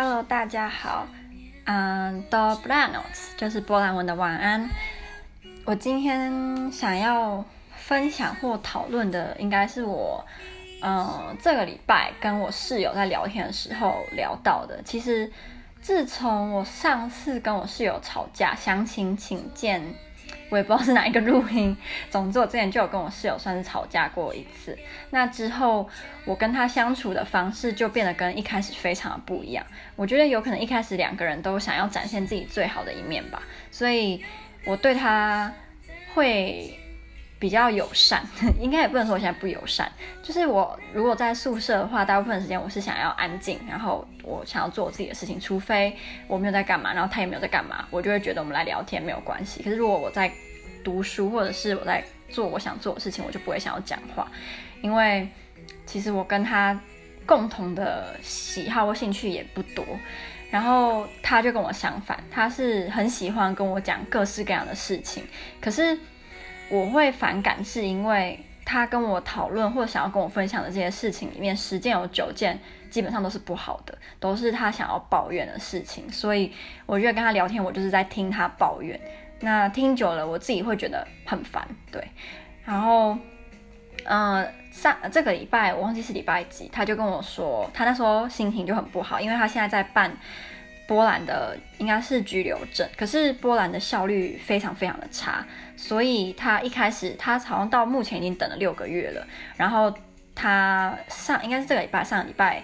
Hello，大家好，嗯，Dobranoc 就是波兰文的晚安。我今天想要分享或讨论的，应该是我，嗯，这个礼拜跟我室友在聊天的时候聊到的。其实，自从我上次跟我室友吵架，详情请见。我也不知道是哪一个录音，总之我之前就有跟我室友算是吵架过一次。那之后我跟他相处的方式就变得跟一开始非常的不一样。我觉得有可能一开始两个人都想要展现自己最好的一面吧，所以我对他会比较友善，应该也不能说我现在不友善。就是我如果在宿舍的话，大部分时间我是想要安静，然后我想要做我自己的事情，除非我没有在干嘛，然后他也没有在干嘛，我就会觉得我们来聊天没有关系。可是如果我在读书，或者是我在做我想做的事情，我就不会想要讲话，因为其实我跟他共同的喜好或兴趣也不多。然后他就跟我相反，他是很喜欢跟我讲各式各样的事情。可是我会反感，是因为他跟我讨论或者想要跟我分享的这些事情里面，十件有九件基本上都是不好的，都是他想要抱怨的事情。所以我觉得跟他聊天，我就是在听他抱怨。那听久了，我自己会觉得很烦，对。然后，嗯、上这个礼拜我忘记是礼拜几，他就跟我说，他那时候心情就很不好，因为他现在在办波兰的应该是居留证，可是波兰的效率非常非常的差，所以他一开始他好像到目前已经等了六个月了，然后他上应该是这个礼拜上个礼拜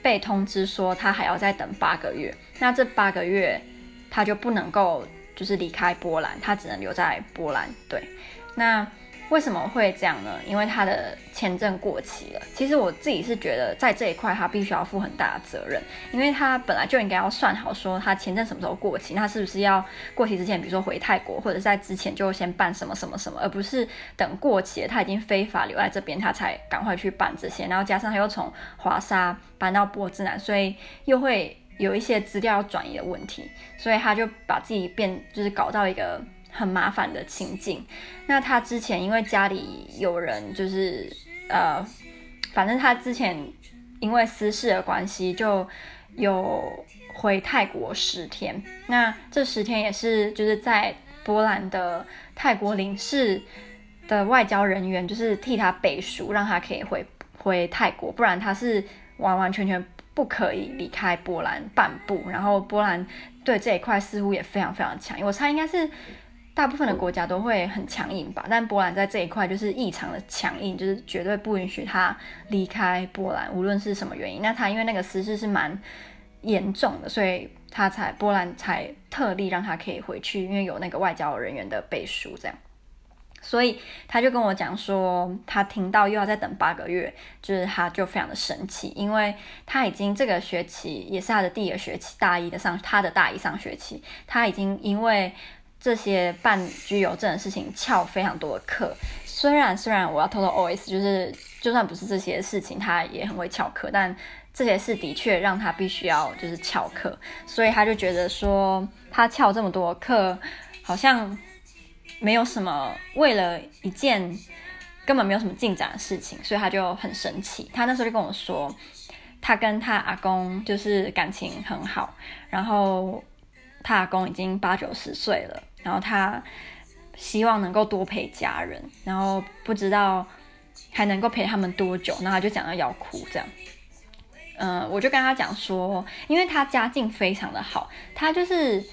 被通知说他还要再等八个月，那这八个月他就不能够。就是离开波兰，他只能留在波兰。对，那为什么会这样呢？因为他的签证过期了。其实我自己是觉得，在这一块他必须要负很大的责任，因为他本来就应该要算好，说他签证什么时候过期，那是不是要过期之前，比如说回泰国，或者在之前就先办什么什么什么，而不是等过期了，他已经非法留在这边，他才赶快去办这些。然后加上他又从华沙搬到波兹南，所以又会。有一些资料转移的问题，所以他就把自己变，就是搞到一个很麻烦的情境。那他之前因为家里有人，就是呃，反正他之前因为私事的关系，就有回泰国十天。那这十天也是就是在波兰的泰国领事的外交人员，就是替他背书，让他可以回回泰国，不然他是完完全全。不可以离开波兰半步，然后波兰对这一块似乎也非常非常强。我猜应该是大部分的国家都会很强硬吧，但波兰在这一块就是异常的强硬，就是绝对不允许他离开波兰，无论是什么原因。那他因为那个私事是蛮严重的，所以他才波兰才特例让他可以回去，因为有那个外交人员的背书这样。所以他就跟我讲说，他听到又要再等八个月，就是他就非常的生气，因为他已经这个学期也是他的第一个学期，大一的上他的大一上学期，他已经因为这些办居留证的事情翘非常多的课。虽然虽然我要偷偷 OS，就是就算不是这些事情，他也很会翘课，但这些事的确让他必须要就是翘课，所以他就觉得说他翘这么多课，好像。没有什么，为了一件根本没有什么进展的事情，所以他就很生气。他那时候就跟我说，他跟他阿公就是感情很好，然后他阿公已经八九十岁了，然后他希望能够多陪家人，然后不知道还能够陪他们多久，然后他就讲到要哭这样。嗯，我就跟他讲说，因为他家境非常的好，他就是。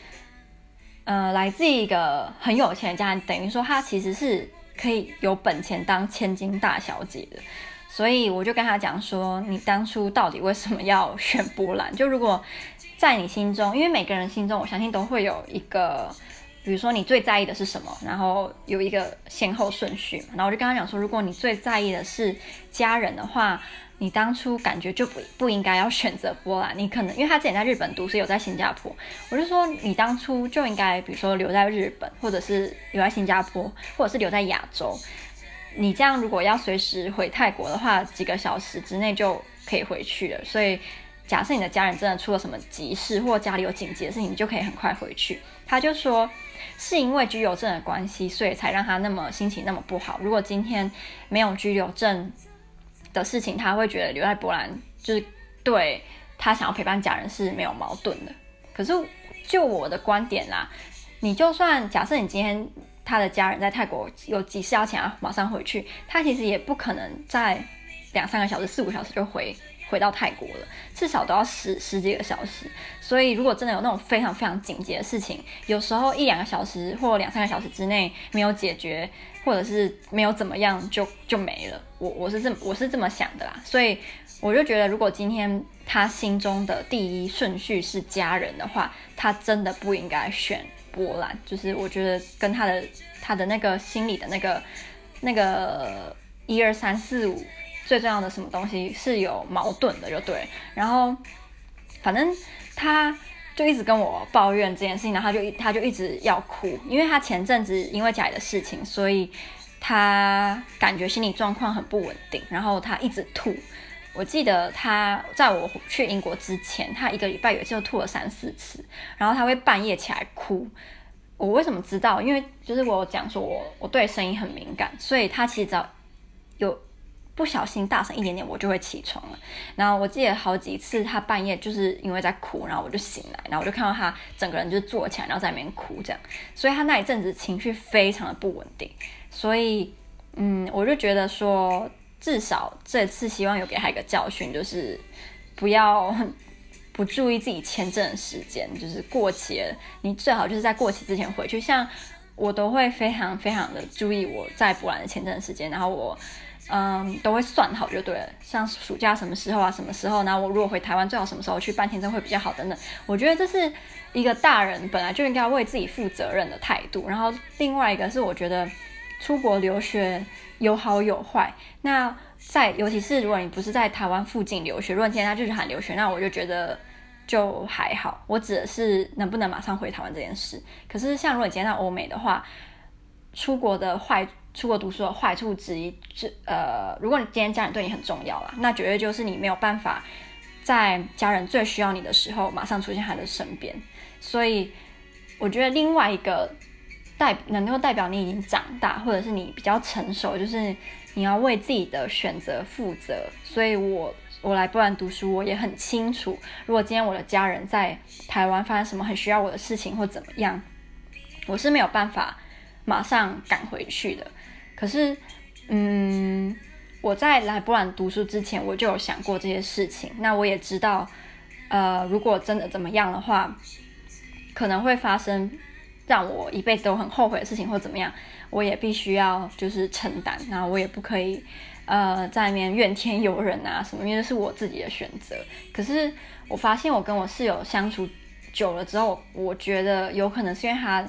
呃，来自一个很有钱的家，等于说他其实是可以有本钱当千金大小姐的，所以我就跟他讲说，你当初到底为什么要 选波兰？就如果在你心中，因为每个人心中，我相信都会有一个，比如说你最在意的是什么，然后有一个先后顺序。然后我就跟他讲说，如果你最在意的是家人的话。你当初感觉就不不应该要选择波兰，你可能因为他之前在日本读，是有在新加坡。我就说你当初就应该，比如说留在日本，或者是留在新加坡，或者是留在亚洲。你这样如果要随时回泰国的话，几个小时之内就可以回去了。所以假设你的家人真的出了什么急事，或家里有紧急的事情，你就可以很快回去。他就说是因为居留证的关系，所以才让他那么心情那么不好。如果今天没有居留证，的事情，他会觉得留在波兰就是对他想要陪伴家人是没有矛盾的。可是就我的观点啦，你就算假设你今天他的家人在泰国有急事要请他马上回去，他其实也不可能在两三个小时、四五小时就回。回到泰国了，至少都要十十几个小时。所以，如果真的有那种非常非常紧急的事情，有时候一两个小时或两三个小时之内没有解决，或者是没有怎么样，就就没了。我我是这我是这么想的啦。所以，我就觉得，如果今天他心中的第一顺序是家人的话，他真的不应该选波兰。就是我觉得跟他的他的那个心里的那个那个一二三四五。最重要的什么东西是有矛盾的，就对。然后，反正他就一直跟我抱怨这件事情，然后他就他就一直要哭，因为他前阵子因为家里的事情，所以他感觉心理状况很不稳定，然后他一直吐。我记得他在我去英国之前，他一个礼拜有一次就吐了三四次，然后他会半夜起来哭。我为什么知道？因为就是我讲说我我对声音很敏感，所以他其实只要有。不小心大声一点点，我就会起床了。然后我记得好几次，他半夜就是因为在哭，然后我就醒来，然后我就看到他整个人就坐起来，然后在那边哭这样。所以他那一阵子情绪非常的不稳定。所以，嗯，我就觉得说，至少这次希望有给他一个教训，就是不要不注意自己签证的时间，就是过期了，你最好就是在过期之前回去。像我都会非常非常的注意我在波兰的签证时间，然后我。嗯，都会算好就对了。像暑假什么时候啊，什么时候？呢我如果回台湾，最好什么时候去办签证会比较好等等。我觉得这是一个大人本来就应该为自己负责任的态度。然后另外一个是，我觉得出国留学有好有坏。那在尤其是如果你不是在台湾附近留学，如果今天他就是喊留学，那我就觉得就还好。我指的是能不能马上回台湾这件事。可是像如果你今天在欧美的话，出国的坏。出国读书的坏处之一，是呃，如果你今天家人对你很重要啦，那绝对就是你没有办法在家人最需要你的时候马上出现他的身边。所以我觉得另外一个代能够代表你已经长大，或者是你比较成熟，就是你要为自己的选择负责。所以我我来波兰读书，我也很清楚，如果今天我的家人在台湾发生什么很需要我的事情或怎么样，我是没有办法马上赶回去的。可是，嗯，我在来波兰读书之前，我就有想过这些事情。那我也知道，呃，如果真的怎么样的话，可能会发生让我一辈子都很后悔的事情，或怎么样，我也必须要就是承担。那我也不可以，呃，在里面怨天尤人啊什么，因为这是我自己的选择。可是我发现，我跟我室友相处久了之后，我觉得有可能是因为他。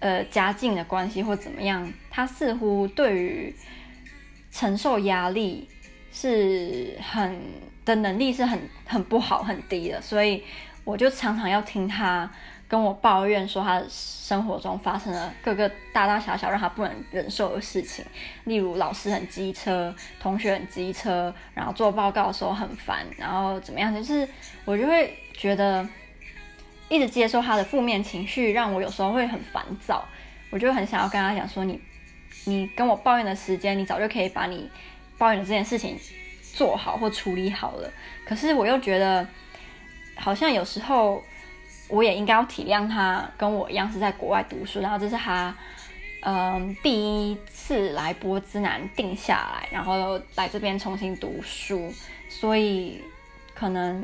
呃，家境的关系或怎么样，他似乎对于承受压力是很的能力是很很不好很低的，所以我就常常要听他跟我抱怨说他生活中发生了各个大大小小让他不能忍受的事情，例如老师很机车，同学很机车，然后做报告的时候很烦，然后怎么样，就是我就会觉得。一直接受他的负面情绪，让我有时候会很烦躁。我就很想要跟他讲说你，你跟我抱怨的时间，你早就可以把你抱怨的这件事情做好或处理好了。可是我又觉得，好像有时候我也应该要体谅他，跟我一样是在国外读书，然后这是他嗯第一次来波兹南定下来，然后来这边重新读书，所以可能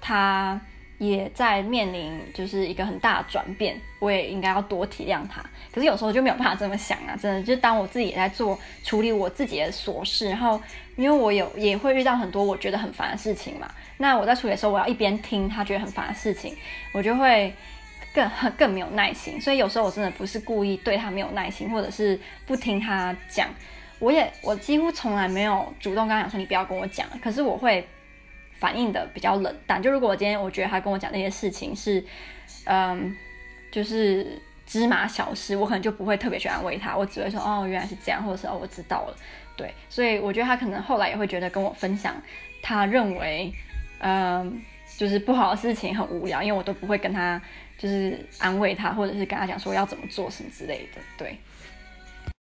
他。也在面临就是一个很大的转变，我也应该要多体谅他。可是有时候就没有办法这么想啊，真的就当我自己也在做处理我自己的琐事，然后因为我有也会遇到很多我觉得很烦的事情嘛。那我在处理的时候，我要一边听他觉得很烦的事情，我就会更更没有耐心。所以有时候我真的不是故意对他没有耐心，或者是不听他讲。我也我几乎从来没有主动跟他讲说你不要跟我讲，可是我会。反应的比较冷淡，就如果我今天我觉得他跟我讲那些事情是，嗯，就是芝麻小事，我可能就不会特别去安慰他，我只会说哦，原来是这样，或者是哦，我知道了，对，所以我觉得他可能后来也会觉得跟我分享，他认为，嗯，就是不好的事情很无聊，因为我都不会跟他就是安慰他，或者是跟他讲说要怎么做什么之类的，对，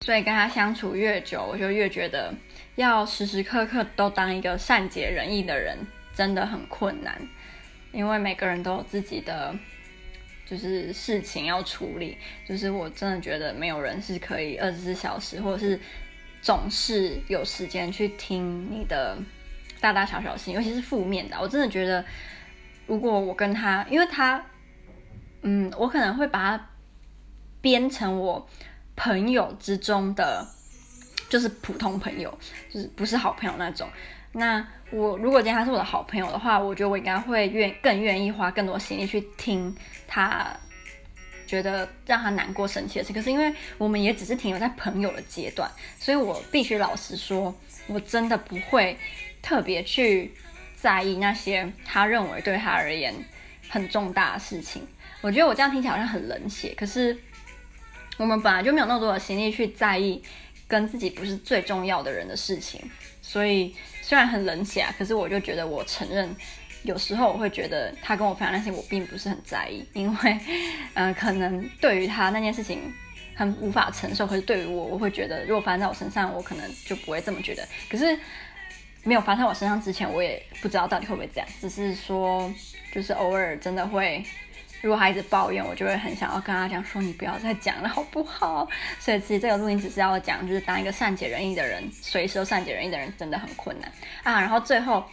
所以跟他相处越久，我就越觉得要时时刻刻都当一个善解人意的人。真的很困难，因为每个人都有自己的就是事情要处理。就是我真的觉得没有人是可以二十四小时，或者是总是有时间去听你的大大小小事情，尤其是负面的。我真的觉得，如果我跟他，因为他，嗯，我可能会把他编成我朋友之中的。就是普通朋友，就是不是好朋友那种。那我如果今天他是我的好朋友的话，我觉得我应该会愿更愿意花更多心力去听他觉得让他难过、生气的事。可是因为我们也只是停留在朋友的阶段，所以我必须老实说，我真的不会特别去在意那些他认为对他而言很重大的事情。我觉得我这样听起来好像很冷血，可是我们本来就没有那么多的心力去在意。跟自己不是最重要的人的事情，所以虽然很冷血啊，可是我就觉得我承认，有时候我会觉得他跟我分享那些，我并不是很在意，因为，嗯、可能对于他那件事情很无法承受，可是对于我，我会觉得如果发生在我身上，我可能就不会这么觉得。可是没有发生在我身上之前，我也不知道到底会不会这样，只是说，就是偶尔真的会。如果孩子抱怨，我就会很想要跟他讲说：“你不要再讲了，好不好？”所以其实这个录音只是要讲，就是当一个善解人意的人，随时都善解人意的人真的很困难啊。然后最后，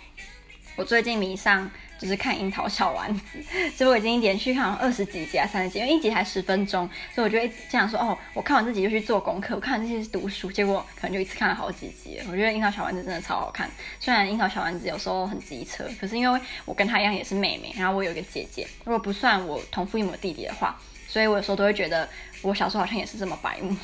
我最近迷上。就是看樱桃小丸子，结果我已经连续看了二十几集啊，三十集，因为一集才十分钟，所以我就一直这样说哦，我看完这集就去做功课，我看完这些是读书，结果可能就一次看了好几集。我觉得樱桃小丸子真的超好看，虽然樱桃小丸子有时候很机车，可是因为我跟她一样也是妹妹，然后我有一个姐姐，如果不算我同父异母弟弟的话，所以我有时候都会觉得我小时候好像也是这么白目，